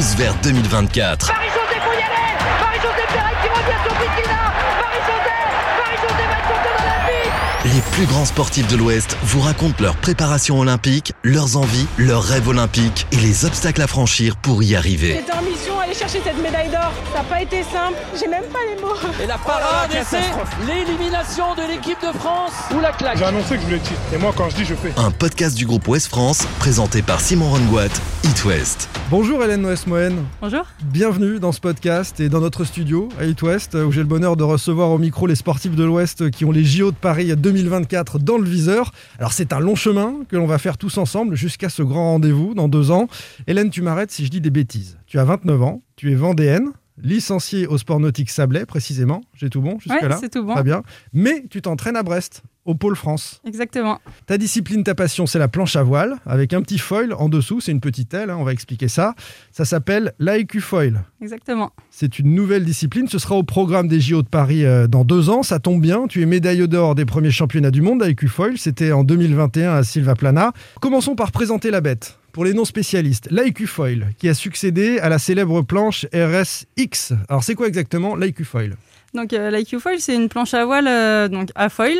tous vers 2024. Marie-Josée, faut y aller Marie-Josée Pérez qui revient sur Bikina Marie-Josée Marie-Josée va être championne olympique Les plus grands sportifs de l'Ouest vous racontent leur préparation olympique, leurs envies, leurs rêves olympiques et les obstacles à franchir pour y arriver. J'étais en mission aller chercher cette médaille d'or. Ça n'a pas été simple. J'ai même pas les mots. Et la parade, et c'est l'élimination de l'équipe de France ou la claque. J'ai annoncé que je voulais le titre. Et moi, quand je dis, je fais. Un podcast du groupe Ouest France présenté par Simon Rongoat, It West. Bonjour Hélène Noës-Mohen. Bonjour. Bienvenue dans ce podcast et dans notre studio à It West où j'ai le bonheur de recevoir au micro les sportifs de l'Ouest qui ont les JO de Paris 2024 dans le viseur. Alors c'est un long chemin que l'on va faire tous ensemble jusqu'à ce grand rendez-vous dans deux ans. Hélène, tu m'arrêtes si je dis des bêtises. Tu as 29 ans, tu es vendéenne, licenciée au sport nautique Sablé précisément. J'ai tout bon jusque-là Ouais, c'est tout bon. Très bien. Mais tu t'entraînes à Brest, au pôle France. Exactement. Ta discipline, ta passion, c'est la planche à voile, avec un petit foil en dessous, c'est une petite aile, hein, on va expliquer ça. Ça s'appelle l'AEQ foil. Exactement. C'est une nouvelle discipline, ce sera au programme des JO de Paris euh, dans deux ans, ça tombe bien, tu es médaille d'or des premiers championnats du monde AEQ foil, c'était en 2021 à Silva Plana. Commençons par présenter la bête. Pour les non spécialistes, l'AEQ foil, qui a succédé à la célèbre planche RSX. Alors c'est quoi exactement l'AEQ foil? Donc euh, l'IQ foil, c'est une planche à voile euh, donc à foil.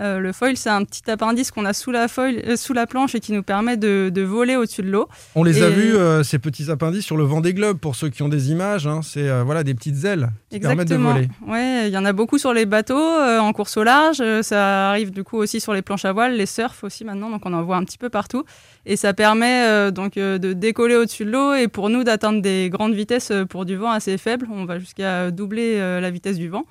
Euh, le foil, c'est un petit appendice qu'on a sous la, foil, euh, sous la planche et qui nous permet de, de voler au-dessus de l'eau. On les a vus, euh, ces petits appendices, sur le vent des globes, pour ceux qui ont des images. hein. c'est voilà, des petites ailes qui permettent de Exactement. voler. Ouais, il y en a beaucoup sur les bateaux, en course au large. ça arrive du coup aussi sur les planches à voile, les surfs aussi maintenant, donc on en voit un petit peu partout. Et ça permet donc de décoller au-dessus de l'eau et pour nous d'atteindre des grandes vitesses pour du vent assez faible. On va jusqu'à doubler la vitesse du vent.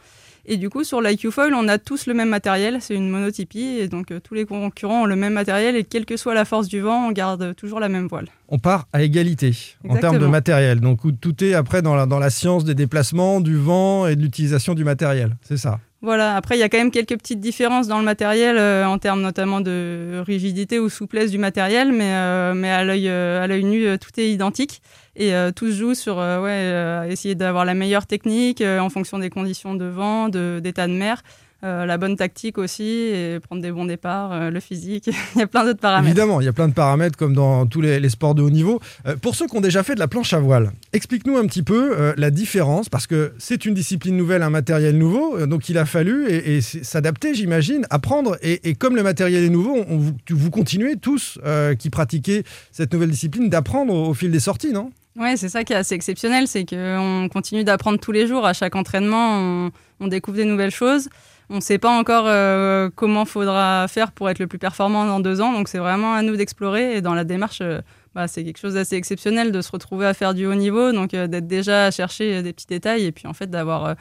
Et du coup, sur l'IQ Foil, on a tous le même matériel. C'est une monotypie. Et donc, euh, tous les concurrents ont le même matériel. Et quelle que soit la force du vent, on garde toujours la même voile. On part à égalité en termes de matériel. Donc tout est après dans la, dans la science des déplacements, du vent et de l'utilisation du matériel. C'est ça. Voilà, après, il y a quand même quelques petites différences dans le matériel, euh, en termes notamment de rigidité ou souplesse du matériel, mais, euh, mais à l'œil euh, à l'œil nu, euh, tout est identique. Et euh, tout se joue sur euh, ouais, essayer d'avoir la meilleure technique en fonction des conditions de vent, de- d'état de, mer, euh, la bonne tactique aussi, et prendre des bons départs, euh, le physique. il y a plein d'autres paramètres. Évidemment, il y a plein de paramètres comme dans tous les, les sports de haut niveau. Euh, pour ceux qui ont déjà fait de la planche à voile, explique-nous un petit peu la différence, parce que c'est une discipline nouvelle, un matériel nouveau, donc il a fallu et, s'adapter, j'imagine, apprendre. Et, et comme le matériel est nouveau, on, vous, continuez tous qui pratiquez cette nouvelle discipline d'apprendre au, au fil des sorties, non? Ouais, c'est ça qui est assez exceptionnel, c'est qu'on continue d'apprendre tous les jours. À chaque entraînement, on, on découvre des nouvelles choses. On ne sait pas encore euh, comment faudra faire pour être le plus performant dans deux ans, donc c'est vraiment à nous d'explorer. Et dans la démarche, euh, bah, c'est quelque chose d'assez exceptionnel de se retrouver à faire du haut niveau, donc euh, d'être déjà à chercher des petits détails et puis en fait d'avoir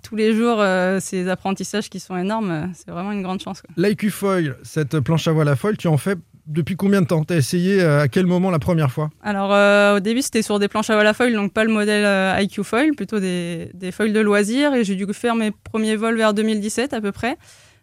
tous les jours ces apprentissages qui sont énormes. C'est vraiment une grande chance. L'IQ foil, cette planche à voile à foil, tu en fais depuis combien de temps Tu as essayé euh, à quel moment la première fois Alors euh, au début c'était sur des planches à voile à foil, donc pas le modèle euh, IQ foil, plutôt des, des foils de loisirs et j'ai dû faire mes premiers vols vers 2017 à peu près.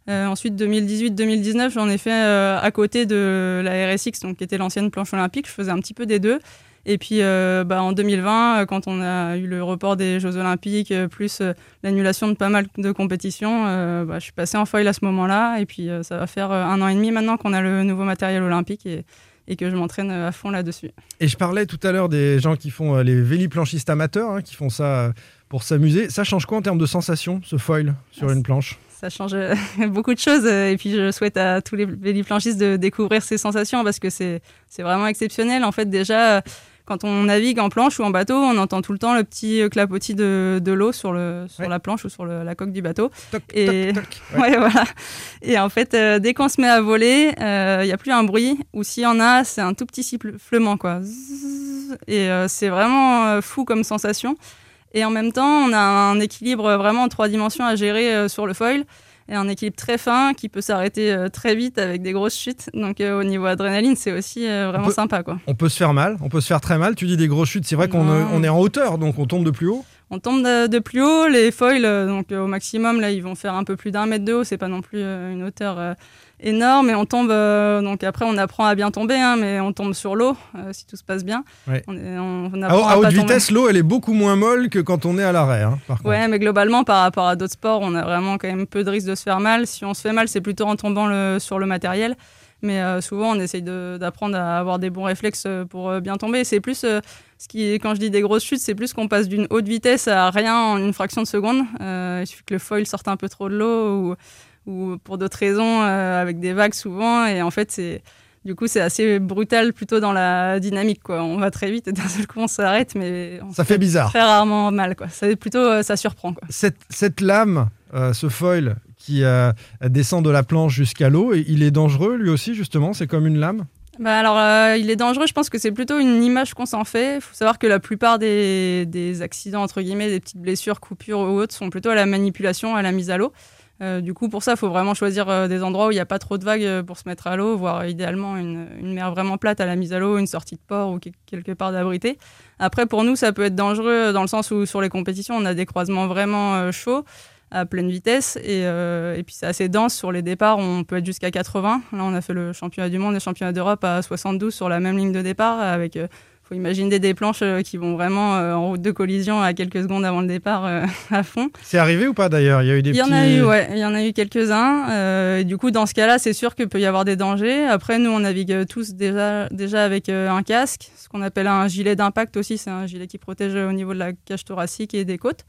Ensuite 2018-2019 j'en ai fait à côté de la RSX, donc qui était l'ancienne planche olympique, je faisais un petit peu des deux. Et puis euh, bah, en 2020, euh, quand on a eu le report des Jeux Olympiques, euh, plus l'annulation de pas mal de compétitions, bah, je suis passée en foil à ce moment-là. Et puis ça va faire un an et demi maintenant qu'on a le nouveau matériel olympique et, et que je m'entraîne à fond là-dessus. Et je parlais tout à l'heure des gens qui font les véliplanchistes amateurs, hein, qui font ça pour s'amuser. Ça change quoi en termes de sensation, ce foil sur Ah, une planche? Ça change beaucoup de choses. Et puis, je souhaite à tous les véliplanchistes de découvrir ces sensations parce que c'est c'est vraiment exceptionnel. En fait, déjà, quand on navigue en planche ou en bateau, on entend tout le temps le petit euh, clapotis de, de l'eau sur, le, sur Ouais. la planche ou sur le- la coque du bateau. Toc, Et- toc, toc. Ouais. Ouais, voilà. Et en fait, euh, dès qu'on se met à voler, euh, il n'y a plus un bruit, ou s'il y en a, c'est un tout petit sifflement, quoi. Et euh, c'est vraiment euh, fou comme sensation. Et en même temps, on a un équilibre vraiment en trois dimensions à gérer euh, sur le foil. Et un équilibre très fin qui peut s'arrêter euh, très vite avec des grosses chutes. Donc euh, au niveau adrénaline, c'est aussi euh, vraiment peut- sympa, quoi. On peut se faire mal, on peut se faire très mal. Tu dis des grosses chutes, c'est vrai qu'on on est en hauteur, donc on tombe de plus haut. On tombe de, de plus haut, les foils, donc au maximum, là, ils vont faire un peu plus d'un mètre de haut, c'est pas non plus une hauteur énorme, et on tombe, euh, donc après, on apprend à bien tomber, hein, mais on tombe sur l'eau, euh, si tout se passe bien. Ouais. On, on- on À, apprend à haute vitesse, l'eau, elle est beaucoup moins molle que quand on est à l'arrêt. hein. Ouais, mais globalement, par rapport à d'autres sports, on a vraiment quand même peu de risque de se faire mal. Si on se fait mal, c'est plutôt en tombant le- sur le matériel. Mais euh, souvent, on essaye d'apprendre à avoir des bons réflexes pour bien tomber. C'est plus, euh, Ce qui, quand je dis des grosses chutes, c'est plus qu'on passe d'une haute vitesse à rien en une fraction de seconde. Euh, il suffit que le foil sorte un peu trop de l'eau ou, ou pour d'autres raisons, euh, avec des vagues souvent. Et en fait, c'est du coup, c'est assez brutal plutôt dans la dynamique. Quoi. On va très vite et d'un seul coup, on s'arrête, mais on Ça fait bizarre. très rarement mal. Quoi. Ça, plutôt, euh, ça surprend. Quoi. Cette, cette lame, euh, ce foil qui euh, descend de la planche jusqu'à l'eau, il est dangereux lui aussi, justement? C'est comme une lame? Bah alors, euh, il est dangereux. Je pense que c'est plutôt une image qu'on s'en fait. Il faut savoir que la plupart des, des accidents, entre guillemets, des petites blessures, coupures ou autres, sont plutôt à la manipulation, à la mise à l'eau. Euh, du coup, pour ça, il faut vraiment choisir euh, des endroits où il n'y a pas trop de vagues euh, pour se mettre à l'eau, voire idéalement une, mer vraiment plate à la mise à l'eau, une sortie de port ou que- quelque part d'abrité. Après, pour nous, ça peut être dangereux dans le sens où sur les compétitions, on a des croisements vraiment chauds à pleine vitesse et, puis c'est assez dense sur les départs, on peut être jusqu'à 80. Là, on a fait le championnat du monde et le championnat d'Europe à 72 sur la même ligne de départ avec faut imaginer des planches euh, qui vont vraiment euh, en route de collision à quelques secondes avant le départ euh, à fond. C'est arrivé ou pas d'ailleurs? Il y a eu des Il y en petits- a eu, ouais, il y en a eu quelques-uns. euh, du coup, dans ce cas-là, c'est sûr qu'il peut y avoir des dangers. Après, nous, on navigue tous déjà, déjà avec un casque, ce qu'on appelle un gilet d'impact aussi. C'est un gilet qui protège au niveau de la cage thoracique et des côtes.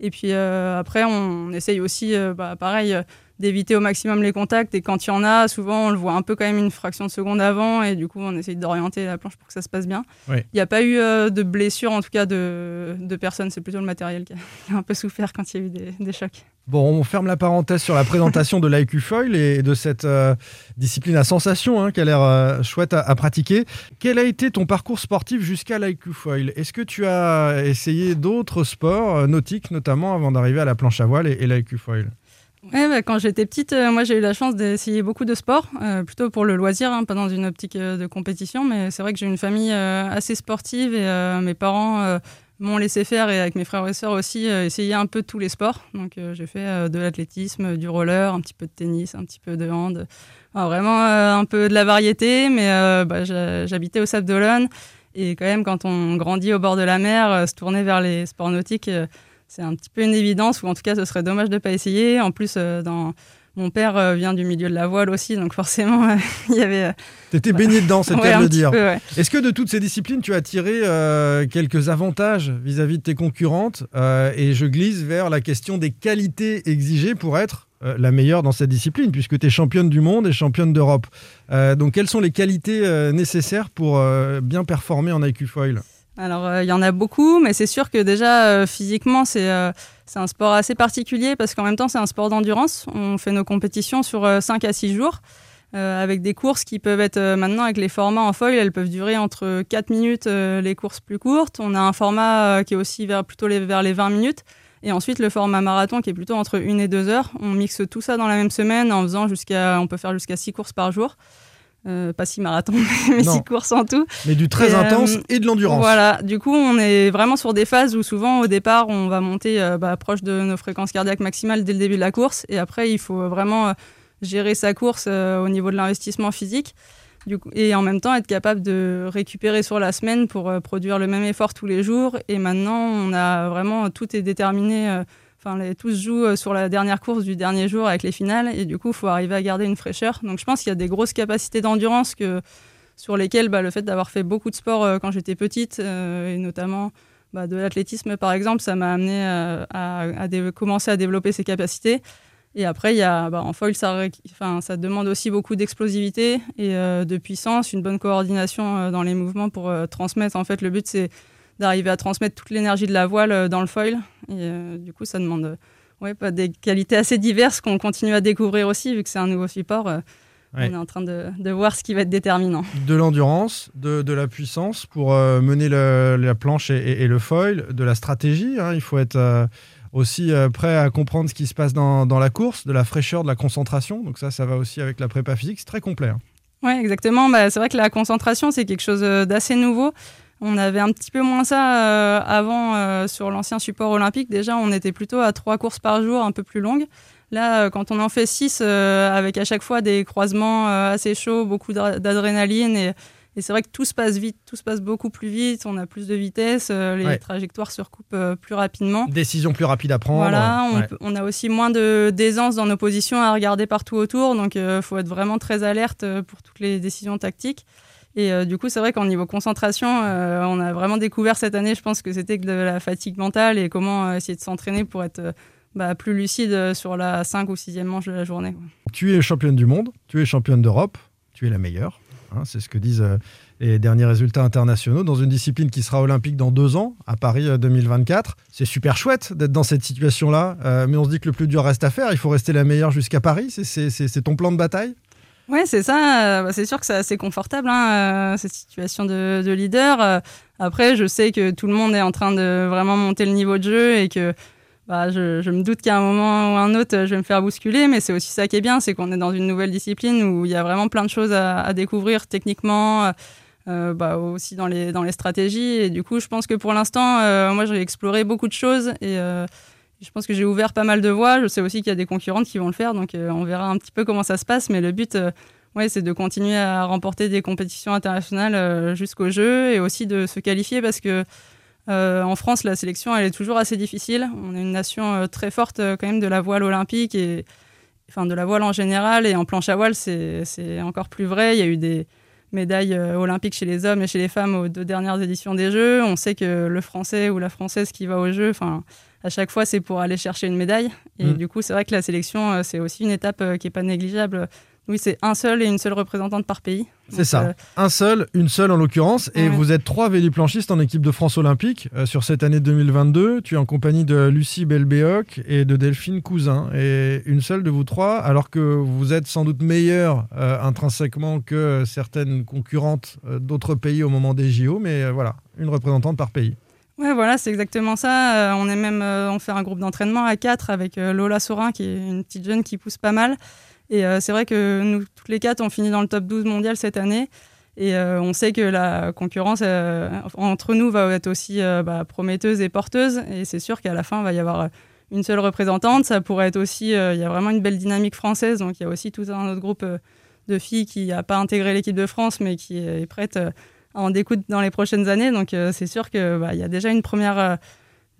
Et puis euh, après, on essaye aussi, bah, pareil, d'éviter au maximum les contacts. Et quand il y en a, souvent, on le voit un peu quand même une fraction de seconde avant. Et du coup, on essaye d'orienter la planche pour que ça se passe bien. Il n'y a pas eu euh, de blessures, en tout cas, de, de personnes. C'est plutôt le matériel qui a, qui a un peu souffert quand il y a eu des, des chocs. Bon, on ferme la parenthèse sur la présentation de l'IQ Foil et de cette euh, discipline à sensation hein, qui a l'air euh, chouette à, à pratiquer. Quel a été ton parcours sportif jusqu'à l'IQ Foil? Est-ce que tu as essayé d'autres sports, nautiques notamment, avant d'arriver à la planche à voile et, et l'IQ Foil? Bah, quand j'étais petite, euh, moi j'ai eu la chance d'essayer beaucoup de sports, euh, plutôt pour le loisir, hein, pas dans une optique euh, de compétition, mais c'est vrai que j'ai une famille assez sportive et mes parents m'ont laissé faire et avec mes frères et sœurs aussi essayer un peu tous les sports. Donc j'ai fait de l'athlétisme, du roller, un petit peu de tennis, un petit peu de hand, vraiment un peu de la variété, mais bah, j'habitais au Sable d'Olonne et quand même quand on grandit au bord de la mer, se tourner vers les sports nautiques. C'est un petit peu une évidence, ou en tout cas, ce serait dommage de ne pas essayer. En plus, euh, dans... mon père euh, vient du milieu de la voile aussi, donc forcément, euh, il y avait. T'étais baigné dedans, c'est ouais, le dire. ouais. Est-ce que de toutes ces disciplines, tu as tiré euh, quelques avantages vis-à-vis de tes concurrentes Euh, Et je glisse vers la question des qualités exigées pour être euh, la meilleure dans cette discipline, puisque tu es championne du monde et championne d'Europe. Donc, quelles sont les qualités nécessaires pour bien performer en IQ Foil? Alors, euh, il y en a beaucoup, mais c'est sûr que déjà, euh, physiquement, c'est euh, c'est un sport assez particulier parce qu'en même temps, c'est un sport d'endurance. On fait nos compétitions sur 5 à 6 jours. avec des courses qui peuvent être maintenant avec les formats en foil, elles peuvent durer entre 4 minutes les courses plus courtes. On a un format qui est aussi vers, plutôt vers les 20 minutes. Et ensuite, le format marathon qui est plutôt entre 1 et 2 heures. On mixe tout ça dans la même semaine en faisant jusqu'à, on peut faire jusqu'à 6 courses par jour. Euh, pas 6 marathons, mais Non. 6 courses en tout. Mais du très Et, euh, intense et de l'endurance. Voilà, du coup, on est vraiment sur des phases où souvent, au départ, on va monter euh, bah, proche de nos fréquences cardiaques maximales dès le début de la course. Et après, il faut vraiment gérer sa course au niveau de l'investissement physique. Du coup, et en même temps, être capable de récupérer sur la semaine pour produire le même effort tous les jours. Et maintenant, on a vraiment, tout est déterminé. Enfin, les, tout se joue euh, sur la dernière course du dernier jour avec les finales. Et du coup, il faut arriver à garder une fraîcheur. Donc, je pense qu'il y a des grosses capacités d'endurance que, sur lesquelles bah, le fait d'avoir fait beaucoup de sport euh, quand j'étais petite, euh, et notamment bah, de l'athlétisme par exemple, ça m'a amené à, commencer à développer ces capacités. Et après, il y a, bah, en foil, ça, ça demande aussi beaucoup d'explosivité et de puissance, une bonne coordination dans les mouvements pour transmettre. En fait, le but, c'est d'arriver à transmettre toute l'énergie de la voile euh, dans le foil. Et euh, du coup, ça demande euh, ouais, des qualités assez diverses qu'on continue à découvrir aussi, vu que c'est un nouveau support. Ouais. On est en train de, de voir ce qui va être déterminant. de l'endurance, de, de la puissance pour euh, mener le- la planche et, et- et le foil, de la stratégie. hein. Il faut être euh, aussi euh, prêt à comprendre ce qui se passe dans, dans la course, de la fraîcheur, de la concentration. Donc ça, ça va aussi avec la prépa physique. C'est très complet. hein. Oui, exactement. Bah, c'est vrai que la concentration, c'est quelque chose d'assez nouveau. On avait un petit peu moins ça euh, avant euh, sur l'ancien support olympique. Déjà, on était plutôt à trois courses par jour, un peu plus longues. Là, euh, quand on en fait six, euh, avec à chaque fois des croisements assez chauds, beaucoup d'ad- d'adrénaline, et, et c'est vrai que tout se passe vite, tout se passe beaucoup plus vite, on a plus de vitesse, les Ouais. trajectoires se recoupent plus rapidement. Décision plus rapide à prendre. Voilà, on, Ouais. peut- on a aussi moins de d'aisance dans nos positions à regarder partout autour, donc il faut être vraiment très alerte pour toutes les décisions tactiques. Et euh, du coup, c'est vrai qu'en niveau concentration, euh, on a vraiment découvert cette année, je pense que c'était de la fatigue mentale et comment essayer de s'entraîner pour être bah, plus lucide sur la 5 ou 6e manche de la journée. Tu es championne du monde, tu es championne d'Europe, tu es la meilleure. Hein, c'est ce que disent les derniers résultats internationaux dans une discipline qui sera olympique dans deux ans, à Paris 2024. C'est super chouette d'être dans cette situation-là, mais on se dit que le plus dur reste à faire. Il faut rester la meilleure jusqu'à Paris. C'est ton plan de bataille? Ouais, c'est ça. Bah, c'est sûr que c'est assez confortable, hein, euh, cette situation de, de, leader. Euh, après, je sais que tout le monde est en train de vraiment monter le niveau de jeu et que bah, je, me doute qu'à un moment ou un autre, je vais me faire bousculer. Mais c'est aussi ça qui est bien, c'est qu'on est dans une nouvelle discipline où il y a vraiment plein de choses à, découvrir techniquement. Euh, bah, aussi dans les, stratégies. Et du coup, je pense que pour l'instant, euh, moi, j'ai exploré beaucoup de choses euh, je pense que j'ai ouvert pas mal de voies. Je sais aussi qu'il y a des concurrentes qui vont le faire, donc euh, on verra un petit peu comment ça se passe. Mais le but, euh, ouais, c'est de continuer à remporter des compétitions internationales euh, jusqu'au jeu et aussi de se qualifier parce que en France, la sélection, elle est toujours assez difficile. On est une nation très forte quand même de la voile olympique et enfin de la voile en général et en planche à voile, c'est encore plus vrai. Il y a eu des médailles olympiques chez les hommes et chez les femmes aux deux dernières éditions des Jeux. On sait que le Français ou la Française qui va aux Jeux, enfin à chaque fois, c'est pour aller chercher une médaille. Et mm. du coup, c'est vrai que la sélection, euh, c'est aussi une étape euh, qui n'est pas négligeable. Oui, c'est un seul et une seule représentante par pays. C'est ça. Euh, un seul, une seule en l'occurrence. Et vous êtes trois véliplanchistes en équipe de France olympique sur cette année 2022. Tu es en compagnie de Lucie Belbéoc et de Delphine Cousin. Et une seule de vous trois, alors que vous êtes sans doute meilleure intrinsèquement que certaines concurrentes d'autres pays au moment des JO. Mais voilà, une représentante par pays. Ouais, voilà, c'est exactement ça. Euh, on est même, euh, on fait un groupe d'entraînement à quatre avec euh, Lola Sorin, qui est une petite jeune qui pousse pas mal. Et c'est vrai que nous, toutes les quatre, on finit dans le top 12 mondial cette année. Et on sait que la concurrence entre nous va être aussi bah, prometteuse et porteuse. Et c'est sûr qu'à la fin, il va y avoir une seule représentante. Ça pourrait être aussi, il y a vraiment une belle dynamique française. Donc il y a aussi tout un autre groupe de filles qui n'a pas intégré l'équipe de France, mais qui est prête en découte dans les prochaines années. Donc euh, c'est sûr qu'il bah, y a déjà une première, euh,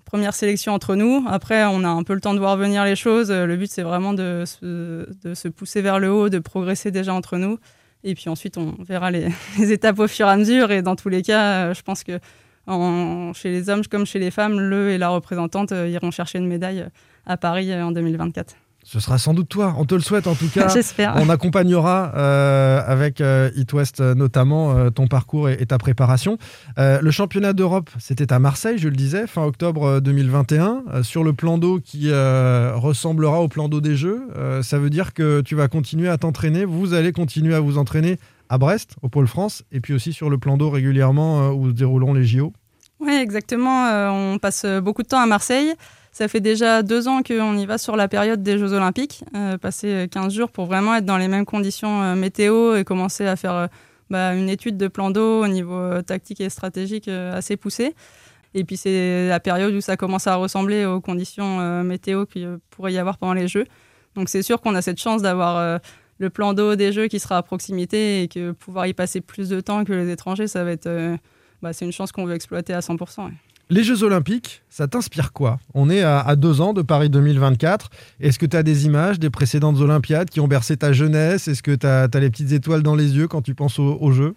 première sélection entre nous. Après, on a un peu le temps de voir venir les choses. Le but, c'est vraiment de se, pousser vers le haut, de progresser déjà entre nous. Et puis ensuite, on verra les, étapes au fur et à mesure. Et dans tous les cas, euh, je pense que chez les hommes comme chez les femmes, le et la représentante iront chercher une médaille à Paris en 2024. Ce sera sans doute toi, on te le souhaite en tout cas. J'espère. On accompagnera euh, avec euh, It West euh, notamment ton parcours et, ta préparation. le championnat d'Europe, c'était à Marseille, je le disais, fin octobre 2021, sur le plan d'eau qui ressemblera au plan d'eau des Jeux. ça veut dire que tu vas continuer à t'entraîner, vous allez continuer à vous entraîner à Brest, au Pôle France, et puis aussi sur le plan d'eau régulièrement où se dérouleront les JO. Oui, exactement. on passe beaucoup de temps à Marseille. Ça fait déjà deux ans qu'on y va sur la période des Jeux Olympiques, euh, passer 15 jours pour vraiment être dans les mêmes conditions euh, météo et commencer à faire euh, bah, une étude de plan d'eau au niveau tactique et stratégique assez poussé. Et puis c'est la période où ça commence à ressembler aux conditions météo qu'il pourrait y avoir pendant les Jeux. Donc c'est sûr qu'on a cette chance d'avoir le plan d'eau des Jeux qui sera à proximité et que pouvoir y passer plus de temps que les étrangers, ça va être, bah, c'est une chance qu'on veut exploiter à 100%. Les Jeux Olympiques, ça t'inspire quoi? On est à, deux ans de Paris 2024. Est-ce que tu as des images des précédentes Olympiades qui ont bercé ta jeunesse? Est-ce que tu as, les petites étoiles dans les yeux quand tu penses aux, Jeux?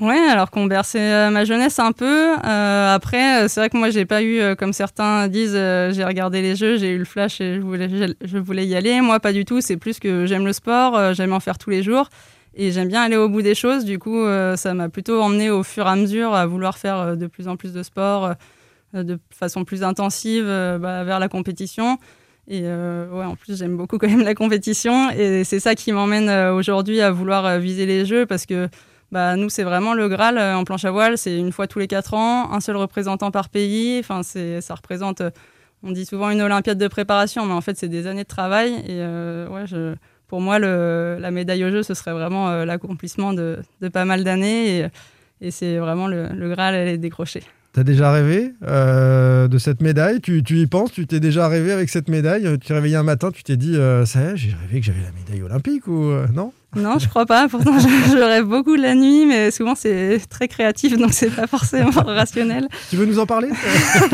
Ouais, alors qu'on bercé euh, ma jeunesse un peu. Euh, après, euh, c'est vrai que moi, j'ai pas eu, comme certains disent, j'ai regardé les jeux, j'ai eu le flash et je voulais, y aller. Moi, pas du tout. C'est plus que j'aime le sport, j'aime en faire tous les jours et j'aime bien aller au bout des choses. Du coup, ça m'a plutôt emmené au fur et à mesure à vouloir faire de plus en plus de sport, de façon plus intensive euh, bah, vers la compétition. Et euh, ouais, en plus, j'aime beaucoup quand même la compétition. Et c'est ça qui m'emmène aujourd'hui à vouloir viser les Jeux parce que bah, nous, c'est vraiment le Graal en planche à voile. C'est une fois tous les quatre ans, un seul représentant par pays. Enfin, ça représente, on dit souvent une Olympiade de préparation, mais en fait, c'est des années de travail. Et ouais, pour moi, le, la médaille aux Jeux, ce serait vraiment l'accomplissement de, de, pas mal d'années. Et, c'est vraiment le, Graal, elle est décrochée. T'as déjà rêvé euh, de cette médaille? Tu, y penses? Tu t'es déjà rêvé avec cette médaille? Tu t'es réveillé un matin, tu t'es dit, euh, ça y est, j'ai rêvé que j'avais la médaille olympique ou euh, non? Non, je crois pas. Pourtant, je, je, rêve beaucoup la nuit, mais souvent c'est très créatif, donc c'est pas forcément rationnel. Tu veux nous en parler?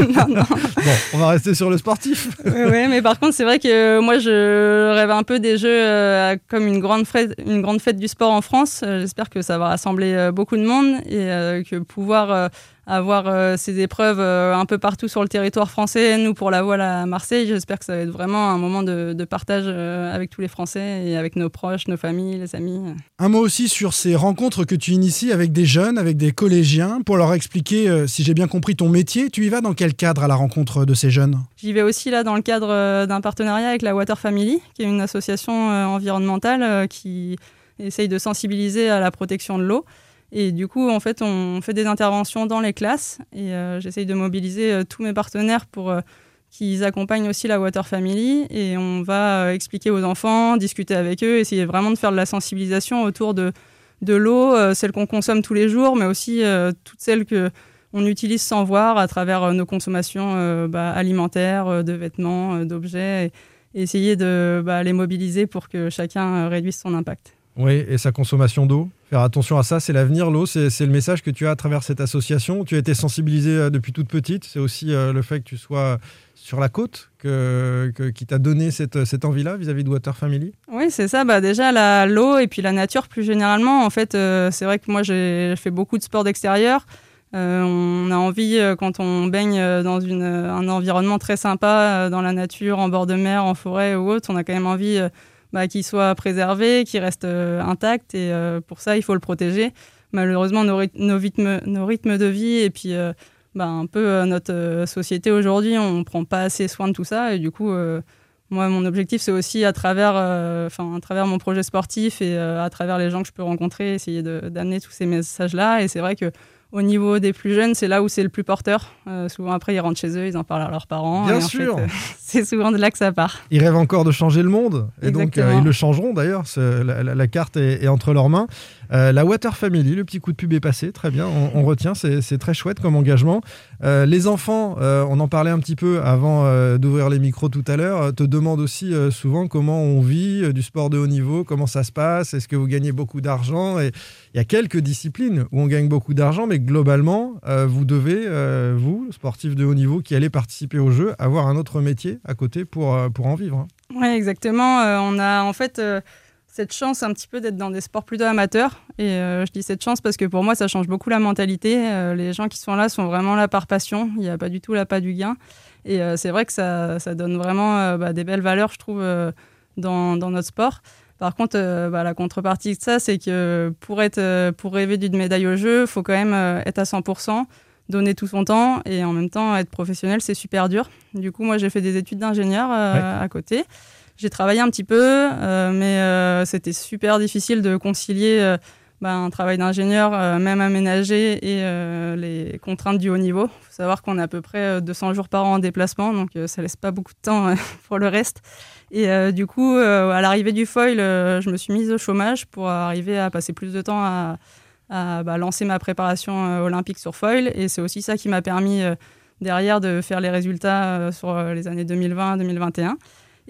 Non, non. Bon, on va rester sur le sportif. oui, mais par contre, c'est vrai que moi, je rêve un peu des jeux euh, comme une grande, fête, une grande fête du sport en France. Euh, J'espère que ça va rassembler euh, beaucoup de monde et euh, que pouvoir euh, avoir ces épreuves un peu partout sur le territoire français. Nous, pour la voile à Marseille, j'espère que ça va être vraiment un moment de, de partage avec tous les Français et avec nos proches, nos familles, les amis. Un mot aussi sur ces rencontres que tu inities avec des jeunes, avec des collégiens, pour leur expliquer, euh, si j'ai bien compris, ton métier. Tu y vas dans quel cadre à la rencontre de ces jeunes? J'y vais aussi là dans le cadre euh, d'un partenariat avec la Water Family, qui est une association euh, environnementale qui essaye de sensibiliser à la protection de l'eau. Et du coup, en fait, on fait des interventions dans les classes et euh, j'essaye de mobiliser euh, tous mes partenaires pour euh, qu'ils accompagnent aussi la Water Family et on va euh, expliquer aux enfants, discuter avec eux, essayer vraiment de faire de la sensibilisation autour de, l'eau, euh, celle qu'on consomme tous les jours, mais aussi euh, toutes celles que on utilise sans voir à travers nos consommations bah, alimentaires, de vêtements, d'objets, et, et essayer de bah, les mobiliser pour que chacun réduise son impact. Oui, et sa consommation d'eau. Faire attention à ça, c'est l'avenir, l'eau, c'est le message que tu as à travers cette association. Tu as été sensibilisée euh, depuis toute petite. C'est aussi euh, le fait que tu sois sur la côte qui t'a donné cette, cette envie-là vis-à-vis de Water Family. Oui, c'est ça. Bah, déjà, l'eau et puis la nature plus généralement. En fait, euh, c'est vrai que moi, j'ai fait beaucoup de sport d'extérieur. Euh, on a envie, euh, quand on baigne euh, dans euh, un environnement très sympa, euh, dans la nature, en bord de mer, en forêt ou autre, on a quand même envie euh, bah, qu'il soit préservé, qu'il reste euh, intact. Et euh, pour ça, il faut le protéger. Malheureusement, nos, ryth- nos rythmes, de vie et puis euh, bah, un peu notre société aujourd'hui, on ne prend pas assez soin de tout ça. Et du coup, moi, mon objectif, c'est aussi à travers, à travers mon projet sportif et à travers les gens que je peux rencontrer, essayer d'amener tous ces messages-là. Et c'est vrai que au niveau des plus jeunes, c'est là où c'est le plus porteur. Euh, souvent, après, ils rentrent chez eux, ils en parlent à leurs parents. Bien et sûr. euh, c'est souvent de là que ça part. Ils rêvent encore de changer le monde. Et donc, euh, ils le changeront d'ailleurs. La, la- la carte est, est entre leurs mains. Euh, la Water Family, le petit coup de pub est passé. Très bien, on, retient. C'est très chouette comme engagement. Euh, les enfants, euh, on en parlait un petit peu avant d'ouvrir les micros tout à l'heure, te demandent aussi souvent comment on vit du sport de haut niveau, comment ça se passe, est-ce que vous gagnez beaucoup d'argent il y a quelques disciplines où on gagne beaucoup d'argent, mais globalement, vous devez, vous, sportifs de haut niveau qui allez participer au jeu, avoir un autre métier à côté pour, pour en vivre. hein. Oui, exactement. On a en fait cette chance un petit peu d'être dans des sports plutôt amateurs. Et euh, je dis cette chance parce que pour moi, ça change beaucoup la mentalité. Euh, les gens qui sont là sont vraiment là par passion. Il n'y a pas du tout l'appât du gain. Et euh, c'est vrai que ça, ça donne vraiment bah, des belles valeurs, je trouve, dans, dans notre sport. Par contre, bah, la contrepartie de ça, c'est que pour, être, pour rêver d'une médaille au jeu, il faut quand même être à 100%, donner tout son temps et en même temps être professionnel, c'est super dur. Du coup, moi, j'ai fait des études d'ingénieur à côté. J'ai travaillé un petit peu, euh, mais euh, c'était super difficile de concilier euh, bah, un travail d'ingénieur, même aménagé, et les contraintes du haut niveau. Il faut savoir qu'on a à peu près euh, 200 jours par an en déplacement, donc ça laisse pas beaucoup de temps pour le reste. Et du coup, à l'arrivée du foil, je me suis mise au chômage pour arriver à passer plus de temps à, bah, lancer ma préparation olympique sur foil. Et c'est aussi ça qui m'a permis derrière de faire les résultats sur les années 2020-2021.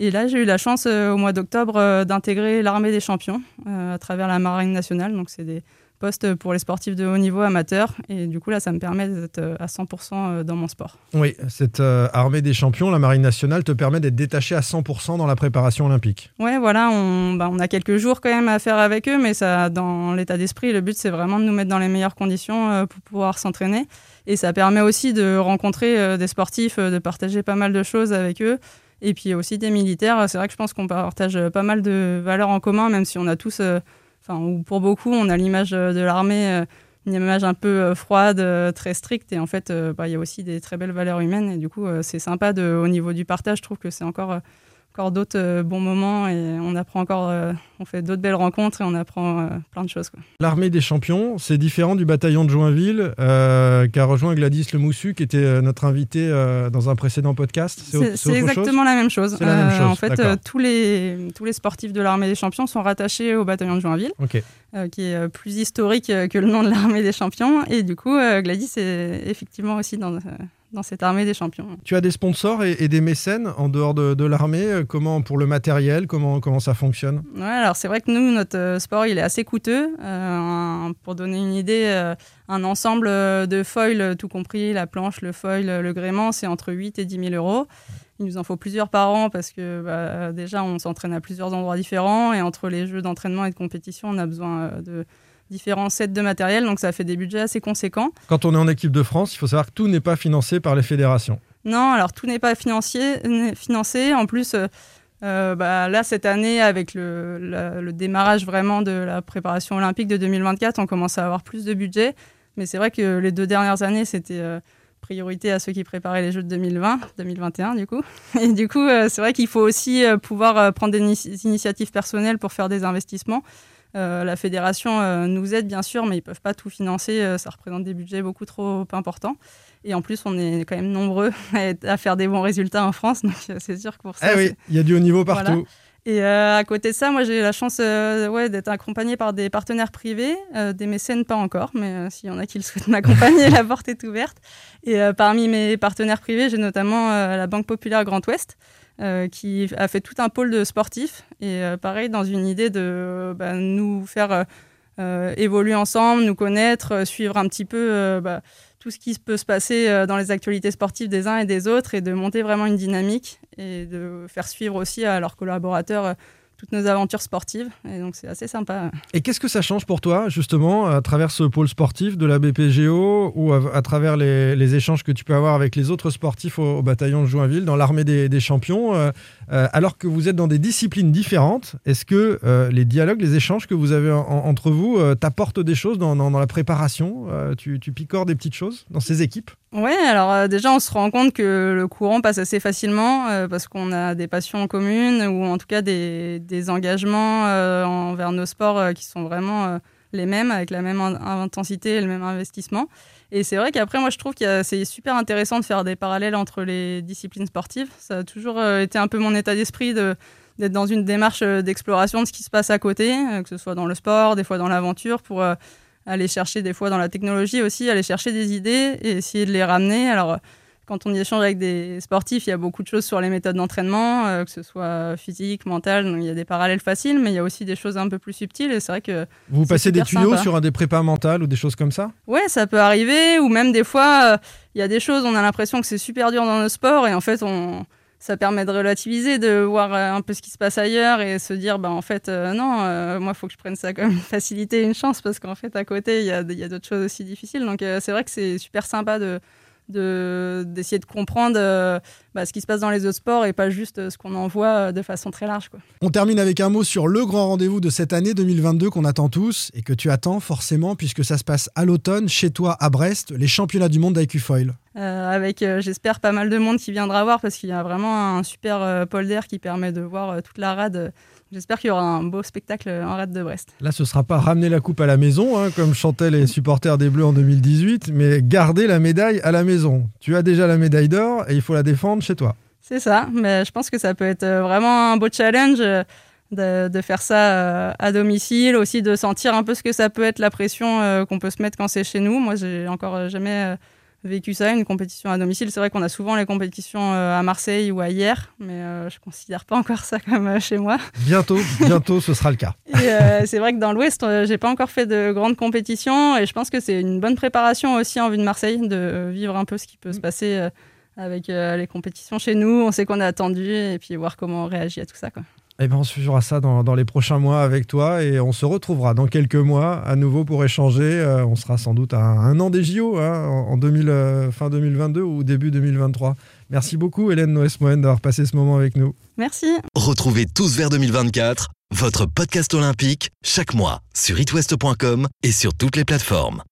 Et là, j'ai eu la chance euh, au mois d'octobre euh, d'intégrer l'armée des champions euh, à travers la marine nationale. Donc, c'est des postes pour les sportifs de haut niveau amateurs. Et du coup, là, ça me permet d'être à 100% euh, dans mon sport. Oui, cette euh, armée des champions, la Marine nationale, te permet d'être détaché à 100% dans la préparation olympique. Ouais, voilà, on, bah, on a quelques jours quand même à faire avec eux, mais ça, dans l'état d'esprit, le but, c'est vraiment de nous mettre dans les meilleures conditions euh, pour pouvoir s'entraîner. Et ça permet aussi de rencontrer euh, des sportifs, de partager pas mal de choses avec eux. Et puis aussi des militaires. C'est vrai que je pense qu'on partage euh, pas mal de valeurs en commun, même si on a tous, euh, enfin, ou pour beaucoup, on a l'image euh, de l'armée, une image un peu froide, très stricte. Et en fait, bah, il y a aussi des très belles valeurs humaines. Et du coup, c'est sympa au niveau du partage. Je trouve que c'est encore, encore d'autres euh, bons moments et on apprend encore, euh, on fait d'autres belles rencontres et on apprend euh, plein de choses. L'armée des champions, c'est différent du bataillon de Joinville euh, qu'a rejoint Gladys Lemoussu, qui était notre invité euh, dans un précédent podcast. C'est exactement la même chose. La même chose, en fait, tous, les, tous les sportifs de l'armée des champions sont rattachés au bataillon de Joinville. Ok. euh, qui est plus historique que le nom de l'armée des champions. Et du coup, Gladys est effectivement aussi dans, dans cette armée des champions. Tu as des sponsors et, et des mécènes en dehors de, de l'armée Comment pour le matériel Comment, comment ça fonctionne? Ouais, alors c'est vrai que nous, notre euh, sport, il est assez coûteux. Euh, pour donner une idée, euh, un ensemble de foils, tout compris, la planche, le foil, le gréement, c'est entre 8 et 10 000 euros. Il nous en faut plusieurs par an parce que bah, déjà, on s'entraîne à plusieurs endroits différents et entre les jeux d'entraînement et de compétition, on a besoin de différents sets de matériel, donc ça fait des budgets assez conséquents. Quand on est en équipe de France, il faut savoir que tout n'est pas financé par les fédérations. Non, alors tout n'est pas financier, financé. En plus, euh, euh, bah, là, cette année, avec le, le, démarrage vraiment de la préparation olympique de 2024, on commence à avoir plus de budget. Mais c'est vrai que les deux dernières années, c'était euh, priorité à ceux qui préparaient les Jeux de 2020, 2021 du coup. Et du coup, c'est vrai qu'il faut aussi pouvoir prendre des initiatives personnelles pour faire des investissements. Euh, la fédération euh, nous aide bien sûr, mais ils peuvent pas tout financer. Euh, ça représente des budgets beaucoup trop importants. Et en plus, on est quand même nombreux à, faire des bons résultats en France. Donc c'est sûr que pour ça. Eh oui, il y a du haut niveau partout. Et à côté de ça, moi j'ai la chance ouais, d'être accompagnée par des partenaires privés, des mécènes pas encore, mais s'il y en a qui le souhaitent m'accompagner, la porte est ouverte. Et parmi mes partenaires privés, j'ai notamment la Banque Populaire Grand Ouest, euh, qui a fait tout un pôle de sportifs. Et euh, pareil, dans une idée de bah, nous faire euh, évoluer ensemble, nous connaître, suivre un petit peu bah, tout ce qui peut se passer dans les actualités sportives des uns et des autres et de monter vraiment une dynamique et de faire suivre aussi à leurs collaborateurs toutes nos aventures sportives. Et donc, c'est assez sympa. Et qu'est-ce que ça change pour toi, justement, à travers ce pôle sportif de la BPGO ou à, travers les, échanges que tu peux avoir avec les autres sportifs au, bataillon de Joinville, dans l'armée des, champions, euh, euh, alors que vous êtes dans des disciplines différentes Est-ce que euh, les dialogues, les échanges que vous avez entre vous t'apportent des choses dans, la préparation tu, tu picores des petites choses dans ces équipes? Ouais, alors euh, déjà on se rend compte que le courant passe assez facilement euh, parce qu'on a des passions communes ou en tout cas des, engagements euh, envers nos sports qui sont vraiment les mêmes avec la même intensité et le même investissement. Et c'est vrai qu'après moi je trouve que c'est super intéressant de faire des parallèles entre les disciplines sportives. Ça a toujours été un peu mon état d'esprit de d'être dans une démarche d'exploration de ce qui se passe à côté, que ce soit dans le sport, des fois dans l'aventure, pour aller chercher des fois dans la technologie aussi, aller chercher des idées et essayer de les ramener. Alors, quand on y échange avec des sportifs, il y a beaucoup de choses sur les méthodes d'entraînement, euh, que ce soit physique, mental. Donc il y a des parallèles faciles, mais il y a aussi des choses un peu plus subtiles. Et c'est vrai que vous passez des tuyaux sur un des prépas mentales ou des choses comme ça? Ouais, ça peut arriver. Ou même des fois, euh, il y a des choses. On a l'impression que c'est super dur dans nos sports et en fait on ça permet de relativiser, de voir euh, un peu ce qui se passe ailleurs et se dire, bah, en fait, euh, non, euh, moi, il faut que je prenne ça comme une facilité et une chance parce qu'en fait, à côté, il y a, y a d'autres choses aussi difficiles. Donc, c'est vrai que c'est super sympa de, d'essayer de, comprendre euh, bah, ce qui se passe dans les autres sports et pas juste euh, ce qu'on en voit euh, de façon très large. Quoi. On termine avec un mot sur le grand rendez-vous de cette année 2022 qu'on attend tous et que tu attends forcément puisque ça se passe à l'automne chez toi à Brest, les championnats du monde d'IQ Foil. avec, j'espère, pas mal de monde qui viendra voir parce qu'il y a vraiment un super polder qui permet de voir toute la rade J'espère qu'il y aura un beau spectacle en rade de Brest. Là, ce ne sera pas ramener la coupe à la maison, hein, comme chantaient les supporters des Bleus en 2018, mais garder la médaille à la maison. Tu as déjà la médaille d'or et il faut la défendre chez toi. C'est ça, mais je pense que ça peut être euh, vraiment un beau challenge euh, de, faire ça euh, à domicile, aussi de sentir un peu ce que ça peut être la pression qu'on peut se mettre quand c'est chez nous. Moi, j'ai encore jamais vécu ça, une compétition à domicile. C'est vrai qu'on a souvent les compétitions euh, à Marseille ou à hier, mais euh, je considère pas encore ça comme euh, chez moi. Bientôt, bientôt, ce sera le cas. c'est vrai que dans l'Ouest, j'ai pas encore fait de grandes compétitions et je pense que c'est une bonne préparation aussi en vue de Marseille de vivre un peu ce qui peut se passer avec les compétitions chez nous. On sait qu'on est attendu et puis voir comment on réagit à tout ça. Quoi. Eh ben, on suivra ça dans, les prochains mois avec toi et on se retrouvera dans quelques mois à nouveau pour échanger. Euh, on sera sans doute à un an des JO, hein, en 2000, euh, fin 2022 ou début 2023. Merci beaucoup Hélène Noès-Moen d'avoir passé ce moment avec nous. Merci. Retrouvez tous vers 2024 votre podcast olympique chaque mois sur itwest.com et sur toutes les plateformes.